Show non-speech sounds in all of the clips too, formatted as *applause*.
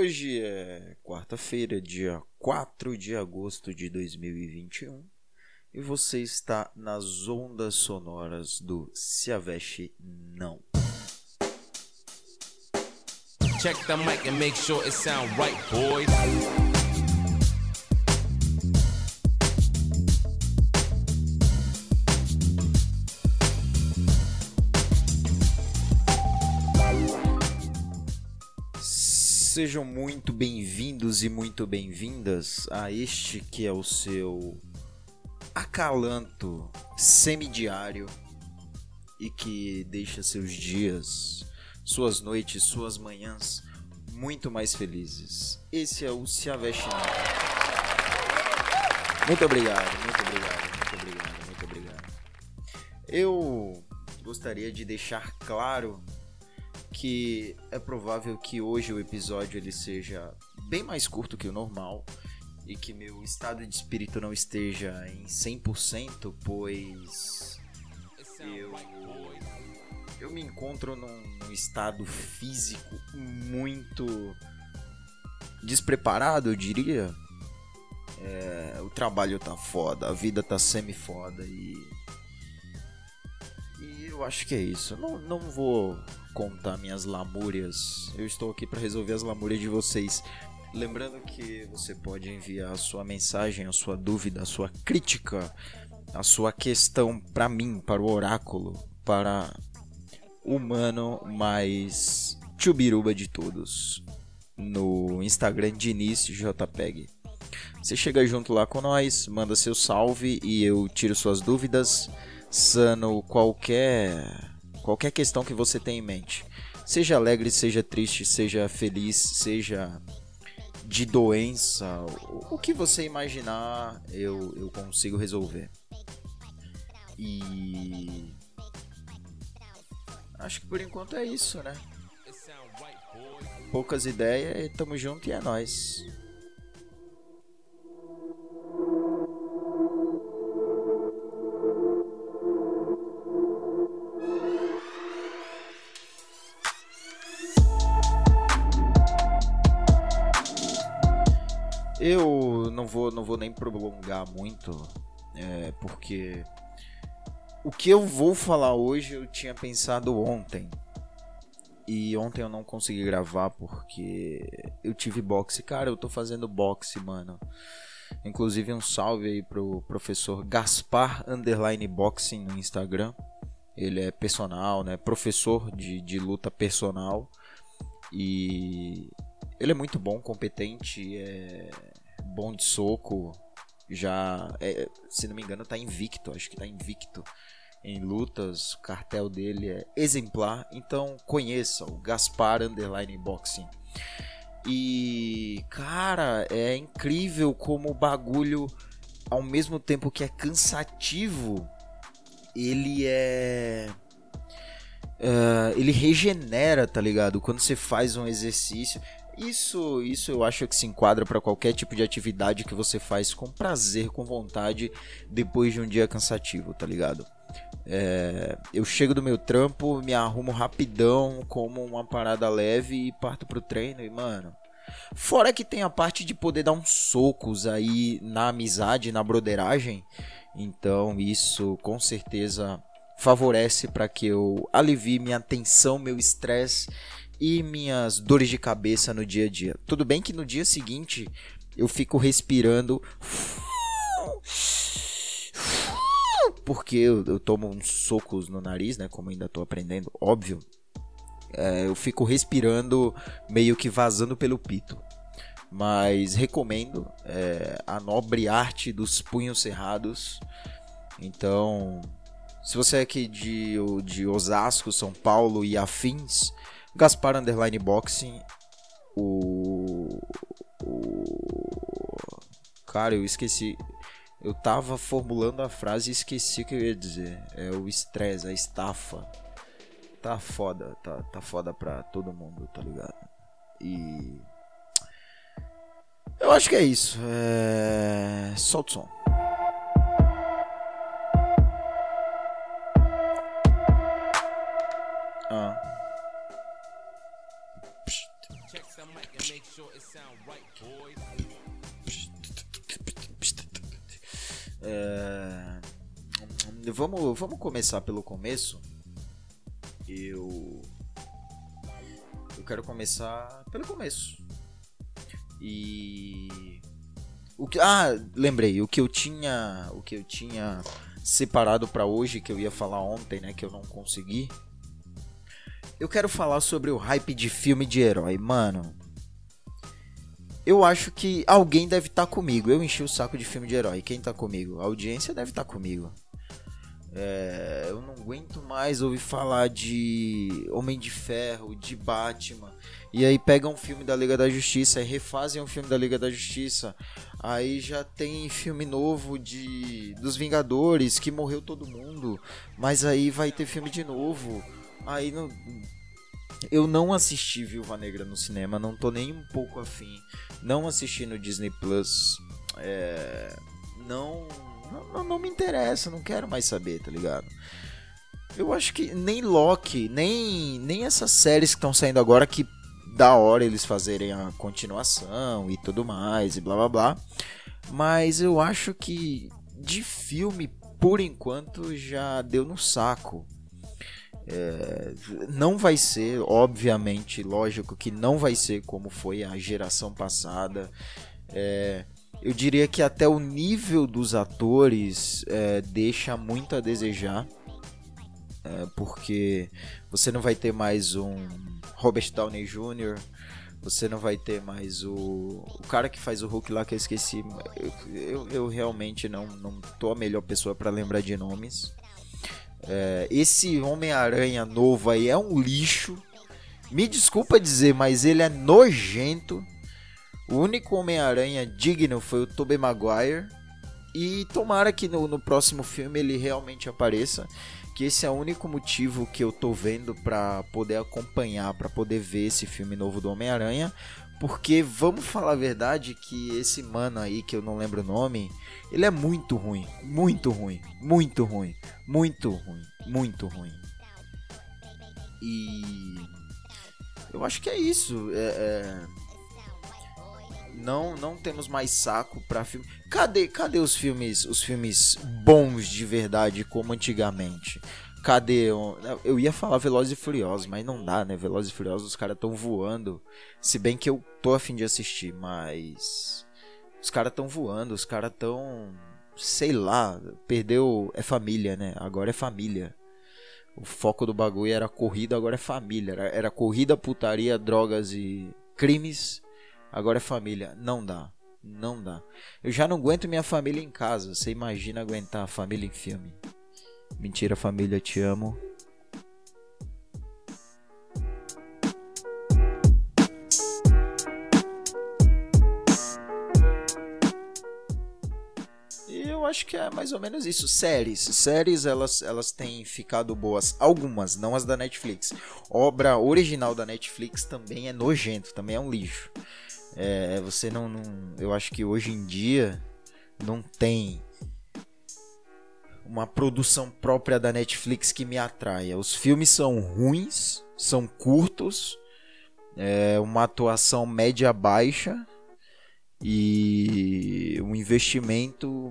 Hoje é quarta-feira, dia 4 de agosto de 2021, e você está nas ondas sonoras do Se Aveste Não. Check the mic and make sure it sound right, boys. Sejam muito bem-vindos e muito bem-vindas a este que é o seu acalanto semidiário e que deixa seus dias, suas noites, suas manhãs muito mais felizes. Esse é o Se Aveste Muito obrigado, muito obrigado, muito obrigado, muito obrigado. Eu gostaria de deixar claro que é provável que hoje o episódio ele seja bem mais curto que o normal e que meu estado de espírito não esteja em 100%, pois eu eu me encontro num, num estado físico muito despreparado, eu diria. É, o trabalho tá foda, a vida tá semi-foda e. E eu acho que é isso. Não, não vou contar minhas lamúrias. Eu estou aqui para resolver as lamúrias de vocês. Lembrando que você pode enviar a sua mensagem, a sua dúvida, a sua crítica, a sua questão para mim, para o oráculo, para o humano mais chubiruba de todos no Instagram Diniz JPEG. Você chega junto lá com nós, manda seu salve e eu tiro suas dúvidas, sano qualquer Qualquer questão que você tenha em mente. Seja alegre, seja triste, seja feliz, seja de doença, o que você imaginar, eu, eu consigo resolver. E. Acho que por enquanto é isso, né? Poucas ideias, tamo junto e é nóis. Eu não vou, não vou nem prolongar muito, é, porque o que eu vou falar hoje eu tinha pensado ontem. E ontem eu não consegui gravar porque eu tive boxe. Cara, eu tô fazendo boxe, mano. Inclusive um salve aí pro professor Gaspar Underline Boxing no Instagram. Ele é personal, né? Professor de, de luta personal. E ele é muito bom, competente, é bom de soco. Já, é, se não me engano, tá invicto. Acho que tá invicto em lutas. O cartel dele é exemplar. Então conheça o Gaspar Underline Boxing. E cara, é incrível como o bagulho, ao mesmo tempo que é cansativo, ele é. Uh, ele regenera, tá ligado? Quando você faz um exercício. Isso, isso eu acho que se enquadra para qualquer tipo de atividade que você faz com prazer, com vontade, depois de um dia cansativo, tá ligado? É, eu chego do meu trampo, me arrumo rapidão, como uma parada leve e parto pro treino. E, mano, fora que tem a parte de poder dar uns socos aí na amizade, na broderagem. Então, isso com certeza favorece para que eu alivie minha tensão, meu estresse e minhas dores de cabeça no dia a dia. Tudo bem que no dia seguinte eu fico respirando porque eu, eu tomo uns socos no nariz, né? Como ainda tô aprendendo, óbvio. É, eu fico respirando meio que vazando pelo pito. Mas recomendo é, a nobre arte dos punhos cerrados. Então, se você é aqui de, de Osasco, São Paulo e afins, Gaspar Underline Boxing. O. O. Cara, eu esqueci. Eu tava formulando a frase e esqueci o que eu ia dizer. É o estresse, a estafa. Tá foda, tá, tá foda pra todo mundo, tá ligado? E. Eu acho que é isso. É... Solta o som. Vamos, vamos começar pelo começo. Eu. Eu quero começar pelo começo. E. O que... Ah, lembrei. O que eu tinha. O que eu tinha separado para hoje, que eu ia falar ontem, né? Que eu não consegui. Eu quero falar sobre o hype de filme de herói. Mano, eu acho que alguém deve estar tá comigo. Eu enchi o saco de filme de herói. Quem tá comigo? A audiência deve estar tá comigo. É, eu não aguento mais ouvir falar de Homem de Ferro, de Batman. E aí pegam um filme da Liga da Justiça refazem um filme da Liga da Justiça. Aí já tem filme novo de dos Vingadores que morreu todo mundo, mas aí vai ter filme de novo. Aí não eu não assisti Viúva Negra no cinema, não tô nem um pouco afim. Não assisti no Disney Plus. É, não, não, não me interessa, não quero mais saber, tá ligado? Eu acho que nem Loki, nem, nem essas séries que estão saindo agora que da hora eles fazerem a continuação e tudo mais e blá blá blá. Mas eu acho que de filme, por enquanto, já deu no saco. É, não vai ser, obviamente, lógico que não vai ser como foi a geração passada. É, eu diria que até o nível dos atores é, deixa muito a desejar. É, porque você não vai ter mais um Robert Downey Jr., você não vai ter mais o, o cara que faz o Hulk lá que eu esqueci. Eu, eu, eu realmente não, não tô a melhor pessoa para lembrar de nomes. É, esse Homem-Aranha novo aí é um lixo. Me desculpa dizer, mas ele é nojento. O único Homem-Aranha digno foi o Tobey Maguire. E tomara que no, no, próximo filme ele realmente apareça. Que esse é o único motivo que eu tô vendo para poder acompanhar, para poder ver esse filme novo do Homem-Aranha. Porque vamos falar a verdade que esse mano aí, que eu não lembro o nome, ele é muito ruim. Muito ruim. Muito ruim. Muito ruim. Muito ruim. E. Eu acho que é isso. É, é... Não, não temos mais saco para filme. Cadê, cadê os filmes, os filmes bons de verdade como antigamente? Cadê? Eu ia falar Velozes e Furiosos, mas não dá, né? Velozes e Furiosos, os caras tão voando. Se bem que eu tô afim de assistir, mas. Os caras tão voando, os caras tão. Sei lá, perdeu. É família, né? Agora é família. O foco do bagulho era corrida, agora é família. Era, era corrida, putaria, drogas e crimes. Agora é família. Não dá. Não dá. Eu já não aguento minha família em casa. Você imagina aguentar a família em filme. Mentira, família, te amo. E eu acho que é mais ou menos isso. Séries. Séries, elas, elas têm ficado boas. Algumas, não as da Netflix. Obra original da Netflix também é nojento, também é um lixo. É, você não, não. Eu acho que hoje em dia não tem uma produção própria da Netflix que me atraia. Os filmes são ruins, são curtos, é uma atuação média baixa e um investimento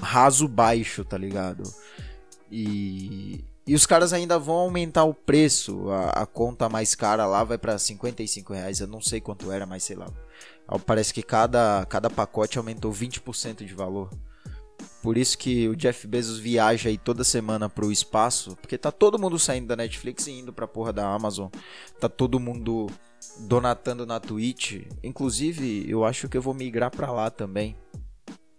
raso baixo, tá ligado? E, e os caras ainda vão aumentar o preço. A, a conta mais cara lá vai para 55 reais. Eu não sei quanto era, mas sei lá. Parece que cada, cada pacote aumentou 20% de valor. Por isso que o Jeff Bezos viaja aí toda semana pro espaço, porque tá todo mundo saindo da Netflix e indo pra porra da Amazon. Tá todo mundo donatando na Twitch. Inclusive, eu acho que eu vou migrar para lá também.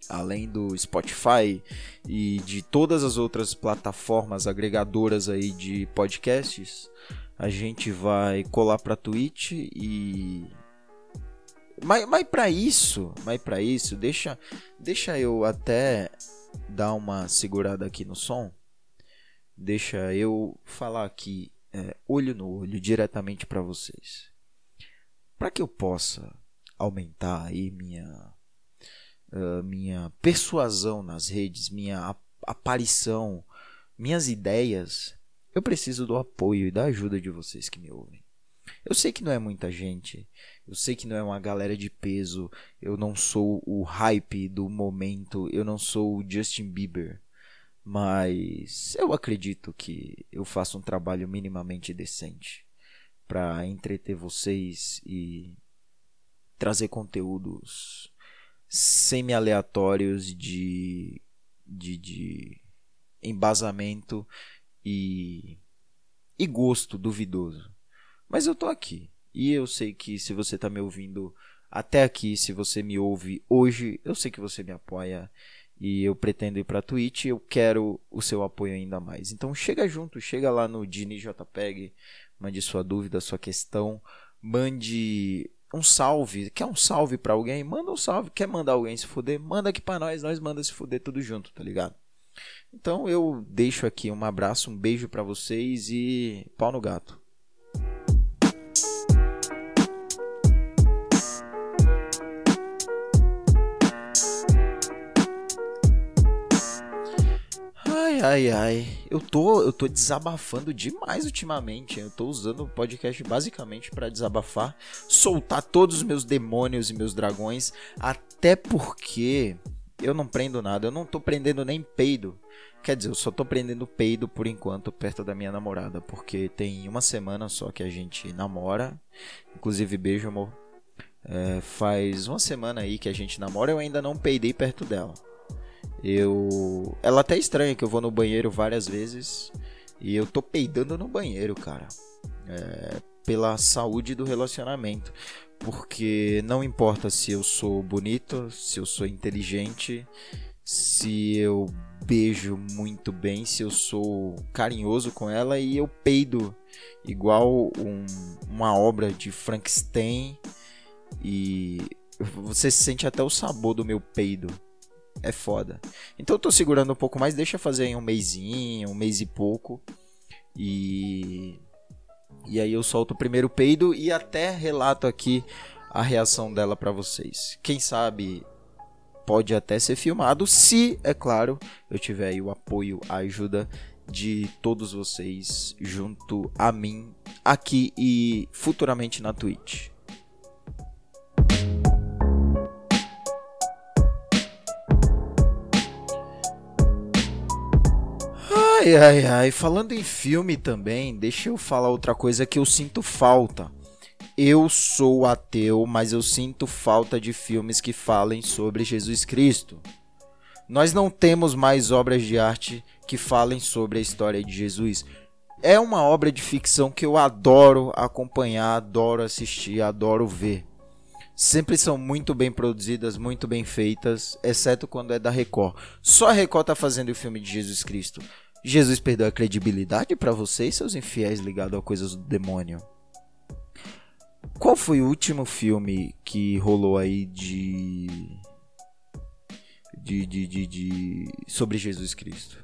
Além do Spotify e de todas as outras plataformas agregadoras aí de podcasts, a gente vai colar para Twitch e mas, mas para isso, mas para isso, deixa, deixa eu até dar uma segurada aqui no som. Deixa eu falar aqui é, olho no olho diretamente para vocês. Para que eu possa aumentar aí minha uh, minha persuasão nas redes, minha aparição, minhas ideias, eu preciso do apoio e da ajuda de vocês que me ouvem. Eu sei que não é muita gente, eu sei que não é uma galera de peso, eu não sou o hype do momento, eu não sou o Justin Bieber, mas eu acredito que eu faço um trabalho minimamente decente para entreter vocês e trazer conteúdos semi-aleatórios de, de, de embasamento e, e gosto duvidoso. Mas eu tô aqui. E eu sei que se você tá me ouvindo até aqui, se você me ouve hoje, eu sei que você me apoia e eu pretendo ir para Twitch, eu quero o seu apoio ainda mais. Então chega junto, chega lá no Dini JPEG, mande sua dúvida, sua questão, mande um salve, quer um salve para alguém? Manda um salve, quer mandar alguém se fuder? Manda aqui para nós, nós manda se fuder tudo junto, tá ligado? Então eu deixo aqui um abraço, um beijo para vocês e pau no gato. Ai, ai, ai. Eu tô, eu tô desabafando demais ultimamente. Eu tô usando o podcast basicamente para desabafar, soltar todos os meus demônios e meus dragões, até porque eu não prendo nada, eu não tô prendendo nem peido. Quer dizer, eu só tô prendendo peido por enquanto perto da minha namorada, porque tem uma semana só que a gente namora. Inclusive, beijo, amor. É, faz uma semana aí que a gente namora, eu ainda não peidei perto dela. Eu. Ela até estranha que eu vou no banheiro várias vezes. E eu tô peidando no banheiro, cara. É, pela saúde do relacionamento. Porque não importa se eu sou bonito, se eu sou inteligente, se eu beijo muito bem, se eu sou carinhoso com ela e eu peido igual um, uma obra de Frankenstein e você sente até o sabor do meu peido é foda. Então eu tô segurando um pouco mais, deixa fazer em um mêsinho, um mês e pouco. E. E aí eu solto o primeiro peido e até relato aqui a reação dela para vocês. Quem sabe pode até ser filmado, se, é claro, eu tiver aí o apoio, a ajuda de todos vocês junto a mim aqui e futuramente na Twitch. Ai, ai, ai. Falando em filme também, deixa eu falar outra coisa que eu sinto falta. Eu sou ateu, mas eu sinto falta de filmes que falem sobre Jesus Cristo. Nós não temos mais obras de arte que falem sobre a história de Jesus. É uma obra de ficção que eu adoro acompanhar, adoro assistir, adoro ver. Sempre são muito bem produzidas, muito bem feitas, exceto quando é da Record. Só a Record tá fazendo o filme de Jesus Cristo. Jesus perdeu a credibilidade para vocês, seus infiéis ligados a coisas do demônio. Qual foi o último filme que rolou aí de. De, de, de, de. sobre Jesus Cristo?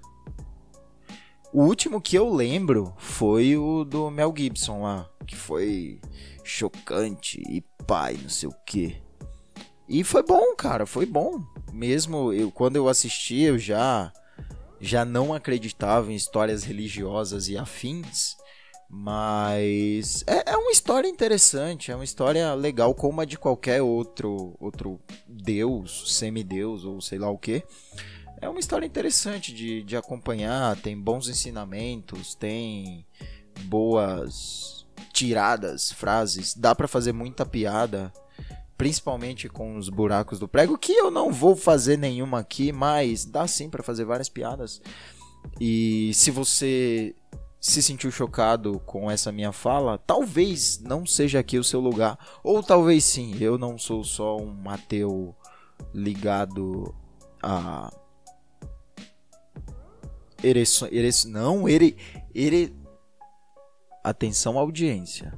O último que eu lembro foi o do Mel Gibson lá, que foi chocante e pai, não sei o que. E foi bom, cara, foi bom. Mesmo eu quando eu assisti, eu já já não acreditava em histórias religiosas e afins, mas é, é, uma história interessante, é uma história legal como a de qualquer outro outro deus, semideus ou sei lá o que. É uma história interessante de, de acompanhar, tem bons ensinamentos, tem boas tiradas, frases, dá para fazer muita piada principalmente com os buracos do prego, que eu não vou fazer nenhuma aqui, mas dá sim para fazer várias piadas. E se você se sentiu chocado com essa minha fala, talvez não seja aqui o seu lugar, ou talvez sim, eu não sou só um ateu ligado a ereções, ereço, não, ere, ere, atenção audiência.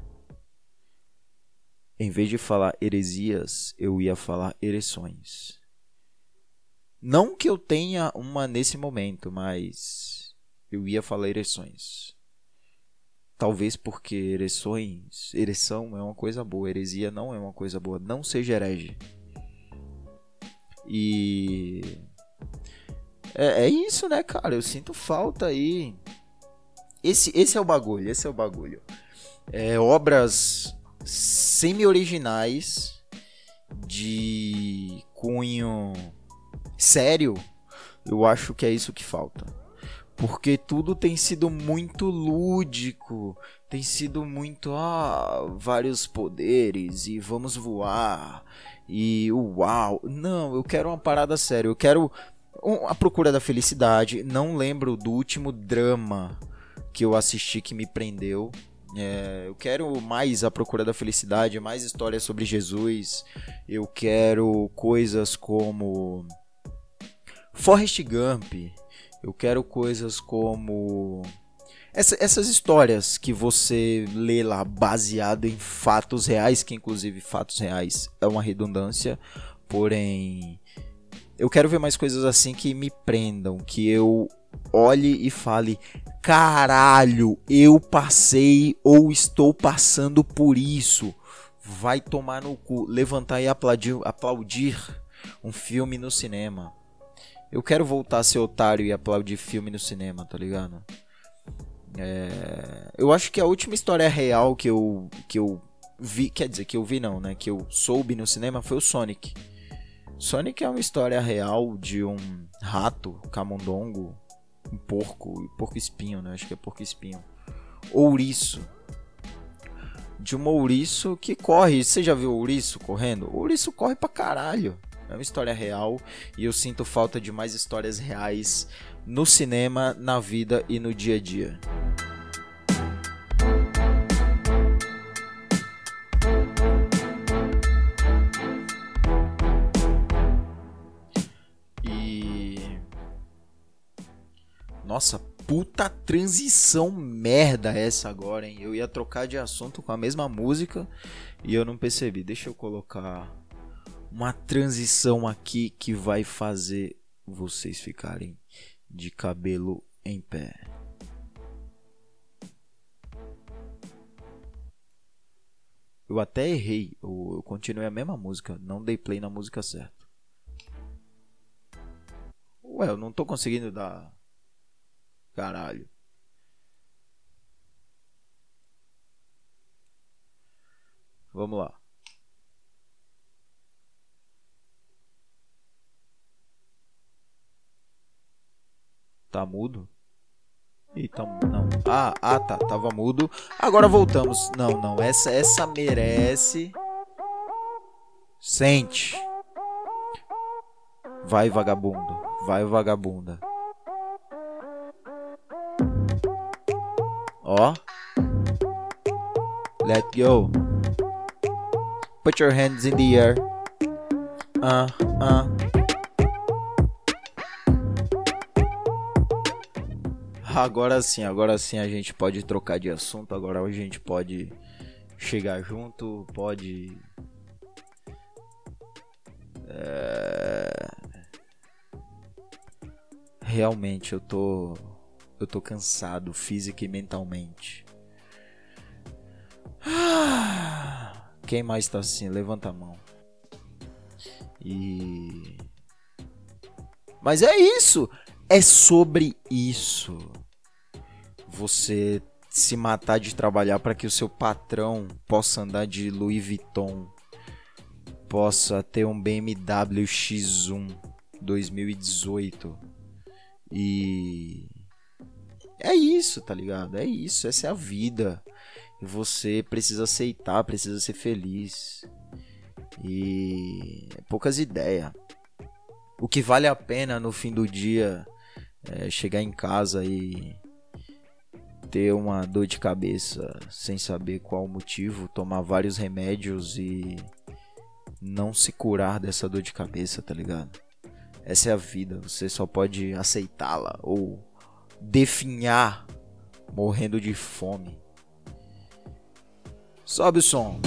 Em vez de falar heresias, eu ia falar ereções. Não que eu tenha uma nesse momento, mas eu ia falar ereções. Talvez porque ereções, ereção é uma coisa boa, heresia não é uma coisa boa. Não seja herege. E. É, é isso, né, cara? Eu sinto falta aí. Esse, esse é o bagulho, esse é o bagulho. é, obras semi-originais de cunho sério, eu acho que é isso que falta. Porque tudo tem sido muito lúdico, tem sido muito ah, vários poderes e vamos voar e uau. Não, eu quero uma parada séria. Eu quero a procura da felicidade. Não lembro do último drama que eu assisti que me prendeu. É, eu quero mais a procura da felicidade, mais histórias sobre Jesus. Eu quero coisas como Forrest Gump. Eu quero coisas como essa, essas histórias que você lê lá baseado em fatos reais, que inclusive fatos reais é uma redundância, porém eu quero ver mais coisas assim que me prendam, que eu olhe e fale: caralho, eu passei ou estou passando por isso. Vai tomar no cu, levantar e aplaudir, aplaudir um filme no cinema. Eu quero voltar a ser otário e aplaudir filme no cinema, tá ligado? É... Eu acho que a última história real que eu, que eu vi, quer dizer, que eu vi não, né? Que eu soube no cinema foi o Sonic. Sonic é uma história real de um rato camundongo, porco, porco espinho, né? Acho que é porco espinho. Ouriço. De um ouriço que corre. Você já viu ouriço correndo? Ouriço corre pra caralho. É uma história real e eu sinto falta de mais histórias reais no cinema, na vida e no dia a dia. Nossa, puta transição merda essa agora, hein? Eu ia trocar de assunto com a mesma música e eu não percebi. Deixa eu colocar uma transição aqui que vai fazer vocês ficarem de cabelo em pé. Eu até errei, eu, continuei a mesma música, não dei play na música certa. Ué, eu não tô conseguindo dar. Caralho. Vamos lá. Tá mudo? Ih, tá não. Ah, ah, tá, tava mudo. Agora voltamos. Não, não, essa essa merece. Sente. Vai vagabundo, vai vagabunda. Ó. Let go. Put your hands in the air. Ah, uh, ah. Uh. agora sim, agora sim a gente pode trocar de assunto, agora a gente pode chegar junto, pode. É... Realmente eu tô. Eu tô cansado física e mentalmente. *sighs* Quem mais tá assim? Levanta a mão. E. Mas é isso! É sobre isso você se matar de trabalhar para que o seu patrão possa andar de Louis Vuitton, possa ter um BMW X1 2018 e é isso, tá ligado? É isso, essa é a vida. E você precisa aceitar, precisa ser feliz. E é poucas ideias. O que vale a pena no fim do dia é chegar em casa e ter uma dor de cabeça sem saber qual o motivo, tomar vários remédios e não se curar dessa dor de cabeça, tá ligado? Essa é a vida, você só pode aceitá-la ou definhar morrendo de fome. Sobe o som.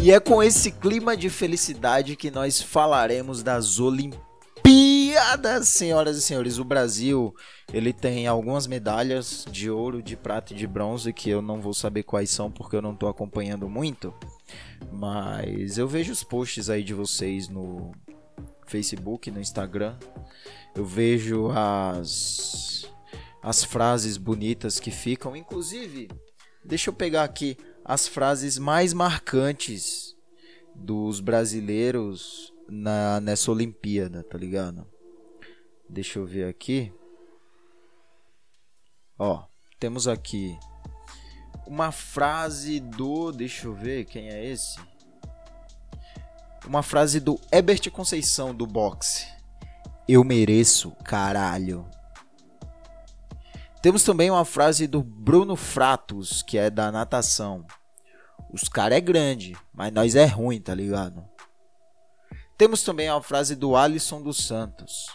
E é com esse clima de felicidade que nós falaremos das Olimpíadas, senhoras e senhores. O Brasil, ele tem algumas medalhas de ouro, de prata e de bronze que eu não vou saber quais são porque eu não estou acompanhando muito. Mas eu vejo os posts aí de vocês no Facebook, no Instagram. Eu vejo as as frases bonitas que ficam, inclusive, deixa eu pegar aqui as frases mais marcantes dos brasileiros na nessa Olimpíada, tá ligado? Deixa eu ver aqui. Ó, temos aqui uma frase do, deixa eu ver, quem é esse? Uma frase do Ebert Conceição do boxe. Eu mereço, caralho. Temos também uma frase do Bruno Fratos, que é da natação. Os cara é grande, mas nós é ruim, tá ligado? Temos também a frase do Alisson dos Santos.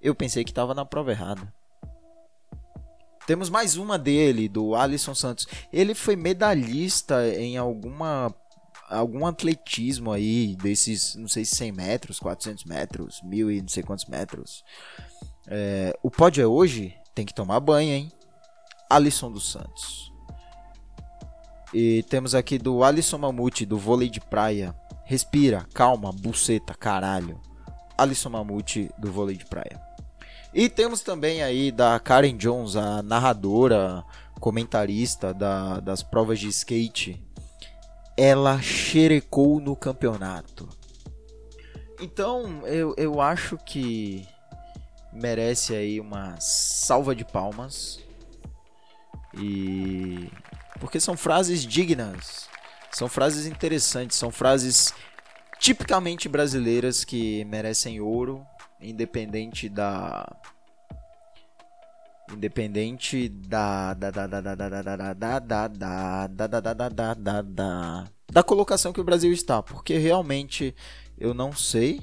Eu pensei que tava na prova errada. Temos mais uma dele, do Alisson Santos. Ele foi medalhista em alguma algum atletismo aí, desses, não sei se 100 metros, 400 metros, mil e não sei quantos metros. É, o pódio é hoje? Tem que tomar banho, hein? Alisson dos Santos. E temos aqui do Alisson Mamute, do vôlei de praia. Respira, calma, buceta, caralho. Alisson Mamute, do vôlei de praia. E temos também aí da Karen Jones, a narradora, comentarista da, das provas de skate. Ela xerecou no campeonato. Então, eu, eu acho que merece aí uma salva de palmas. E porque são frases dignas, são frases interessantes, são frases tipicamente brasileiras que merecem ouro, independente da independente da da da da da da da da da da da da da da da da da colocação que o Brasil está, porque realmente eu não sei.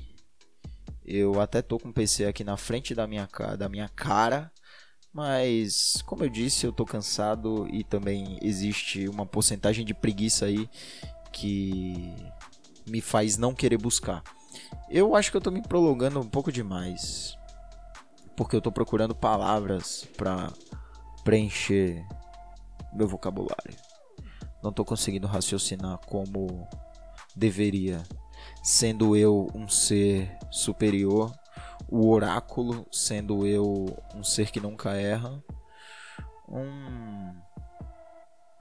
Eu até tô com o PC aqui na frente da minha da minha cara, mas como eu disse, eu tô cansado e também existe uma porcentagem de preguiça aí que me faz não querer buscar. Eu acho que eu tô me prolongando um pouco demais porque eu tô procurando palavras para preencher meu vocabulário. Não tô conseguindo raciocinar como deveria, sendo eu um ser superior, o oráculo sendo eu um ser que nunca erra, um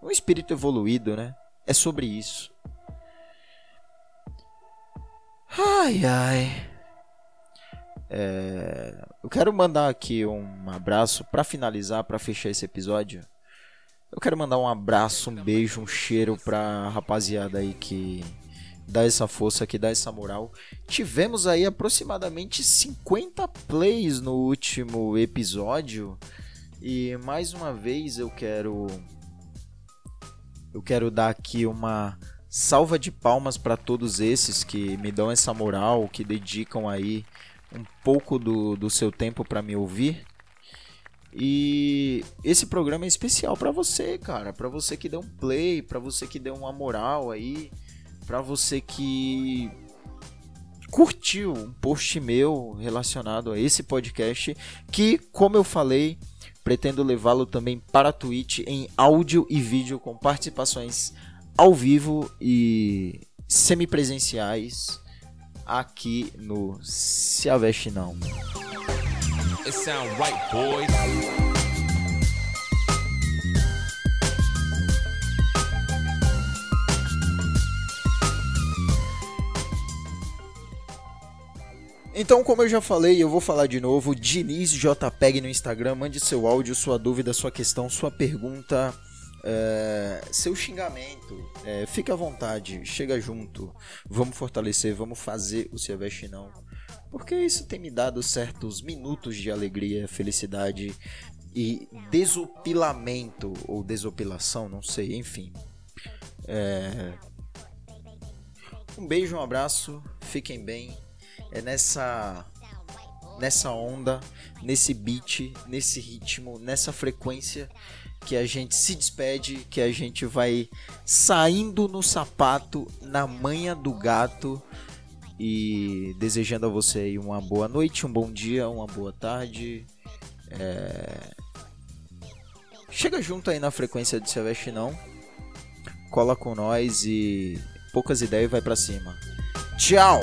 um espírito evoluído, né? É sobre isso. Ai ai. É, eu quero mandar aqui um abraço para finalizar, para fechar esse episódio. Eu quero mandar um abraço, um beijo, um cheiro pra rapaziada aí que dá essa força, que dá essa moral. Tivemos aí aproximadamente 50 plays no último episódio. E mais uma vez eu quero eu quero dar aqui uma salva de palmas para todos esses que me dão essa moral, que dedicam aí um pouco do, do seu tempo para me ouvir. E esse programa é especial para você, cara, para você que deu um play, para você que deu uma moral aí, para você que curtiu um post meu relacionado a esse podcast, que, como eu falei, pretendo levá-lo também para a Twitch em áudio e vídeo com participações ao vivo e semipresenciais aqui no Se Aveste Não. It sound right, boys. Então, como eu já falei, eu vou falar de novo. Diniz JPEG no Instagram. Mande seu áudio, sua dúvida, sua questão, sua pergunta é, seu xingamento, é, fica à vontade, chega junto, vamos fortalecer, vamos fazer o Silvestre não, porque isso tem me dado certos minutos de alegria, felicidade e desopilamento ou desopilação, não sei, enfim. É... Um beijo, um abraço, fiquem bem. É nessa nessa onda, nesse beat, nesse ritmo, nessa frequência que a gente se despede, que a gente vai saindo no sapato na manha do gato e desejando a você aí uma boa noite, um bom dia, uma boa tarde. É... Chega junto aí na frequência de Silvestre não. Cola com nós e poucas ideias vai para cima. Tchau.